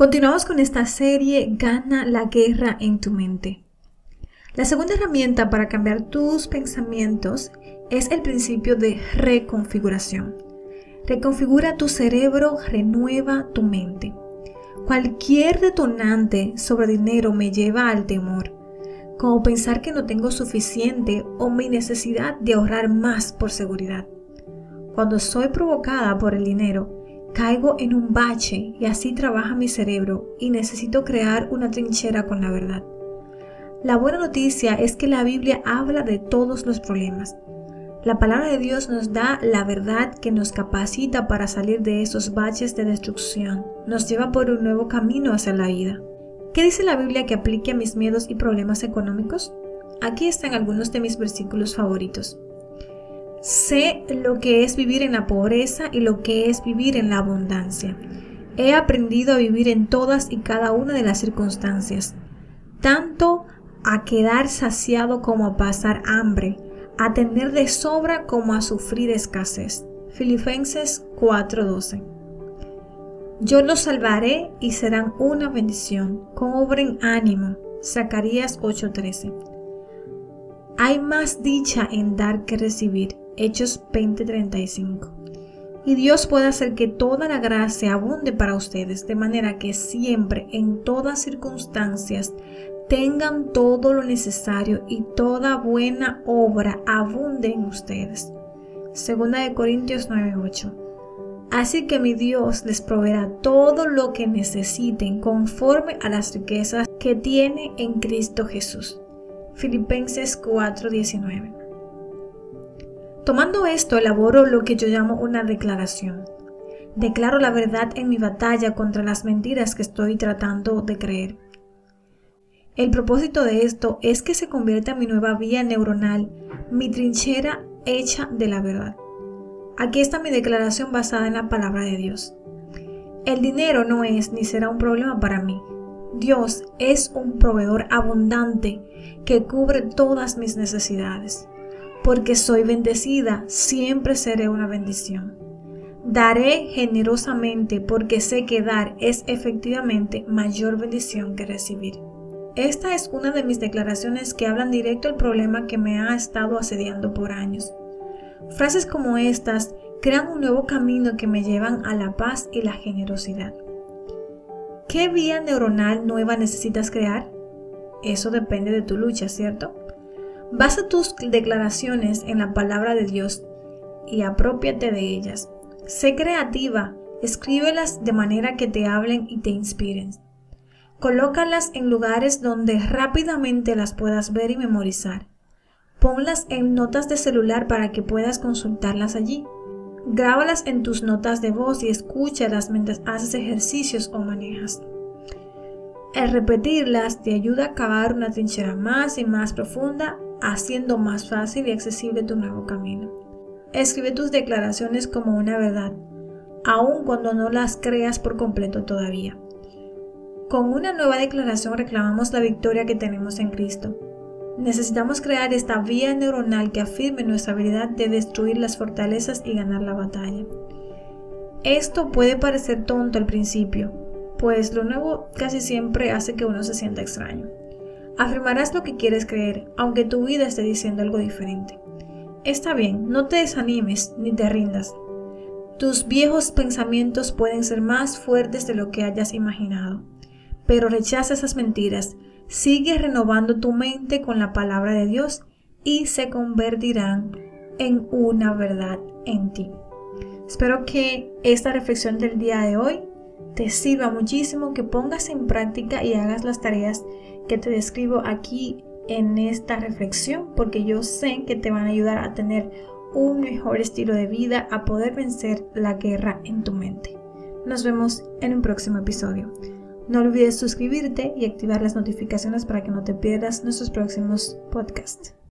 Continuamos con esta serie Gana la guerra en tu mente. La segunda herramienta para cambiar tus pensamientos es el principio de reconfiguración. Reconfigura tu cerebro, renueva tu mente. Cualquier detonante sobre dinero me lleva al temor, como pensar que no tengo suficiente o mi necesidad de ahorrar más por seguridad. Cuando soy provocada por el dinero, Caigo en un bache y así trabaja mi cerebro y necesito crear una trinchera con la verdad. La buena noticia es que la Biblia habla de todos los problemas. La palabra de Dios nos da la verdad que nos capacita para salir de esos baches de destrucción, nos lleva por un nuevo camino hacia la vida. ¿Qué dice la Biblia que aplique a mis miedos y problemas económicos? Aquí están algunos de mis versículos favoritos. Sé lo que es vivir en la pobreza y lo que es vivir en la abundancia. He aprendido a vivir en todas y cada una de las circunstancias, tanto a quedar saciado como a pasar hambre, a tener de sobra como a sufrir escasez. Filipenses 4:12 Yo los salvaré y serán una bendición. Cobren ánimo. Zacarías 8:13 Hay más dicha en dar que recibir. Hechos 20:35. Y Dios puede hacer que toda la gracia abunde para ustedes, de manera que siempre, en todas circunstancias, tengan todo lo necesario y toda buena obra abunde en ustedes. Segunda de Corintios 9:8. Así que mi Dios les proveerá todo lo que necesiten conforme a las riquezas que tiene en Cristo Jesús. Filipenses 4:19. Tomando esto, elaboro lo que yo llamo una declaración. Declaro la verdad en mi batalla contra las mentiras que estoy tratando de creer. El propósito de esto es que se convierta en mi nueva vía neuronal, mi trinchera hecha de la verdad. Aquí está mi declaración basada en la palabra de Dios. El dinero no es ni será un problema para mí. Dios es un proveedor abundante que cubre todas mis necesidades porque soy bendecida, siempre seré una bendición. Daré generosamente porque sé que dar es efectivamente mayor bendición que recibir. Esta es una de mis declaraciones que hablan directo al problema que me ha estado asediando por años. Frases como estas crean un nuevo camino que me llevan a la paz y la generosidad. ¿Qué vía neuronal nueva necesitas crear? Eso depende de tu lucha, ¿cierto? Basa tus declaraciones en la palabra de Dios y apropiate de ellas. Sé creativa, escríbelas de manera que te hablen y te inspiren. Colócalas en lugares donde rápidamente las puedas ver y memorizar. Ponlas en notas de celular para que puedas consultarlas allí. Grábalas en tus notas de voz y escúchalas mientras haces ejercicios o manejas. El repetirlas te ayuda a cavar una trinchera más y más profunda haciendo más fácil y accesible tu nuevo camino. Escribe tus declaraciones como una verdad, aun cuando no las creas por completo todavía. Con una nueva declaración reclamamos la victoria que tenemos en Cristo. Necesitamos crear esta vía neuronal que afirme nuestra habilidad de destruir las fortalezas y ganar la batalla. Esto puede parecer tonto al principio, pues lo nuevo casi siempre hace que uno se sienta extraño. Afirmarás lo que quieres creer, aunque tu vida esté diciendo algo diferente. Está bien, no te desanimes ni te rindas. Tus viejos pensamientos pueden ser más fuertes de lo que hayas imaginado, pero rechaza esas mentiras, sigue renovando tu mente con la palabra de Dios y se convertirán en una verdad en ti. Espero que esta reflexión del día de hoy te sirva muchísimo, que pongas en práctica y hagas las tareas que te describo aquí en esta reflexión porque yo sé que te van a ayudar a tener un mejor estilo de vida, a poder vencer la guerra en tu mente. Nos vemos en un próximo episodio. No olvides suscribirte y activar las notificaciones para que no te pierdas nuestros próximos podcasts.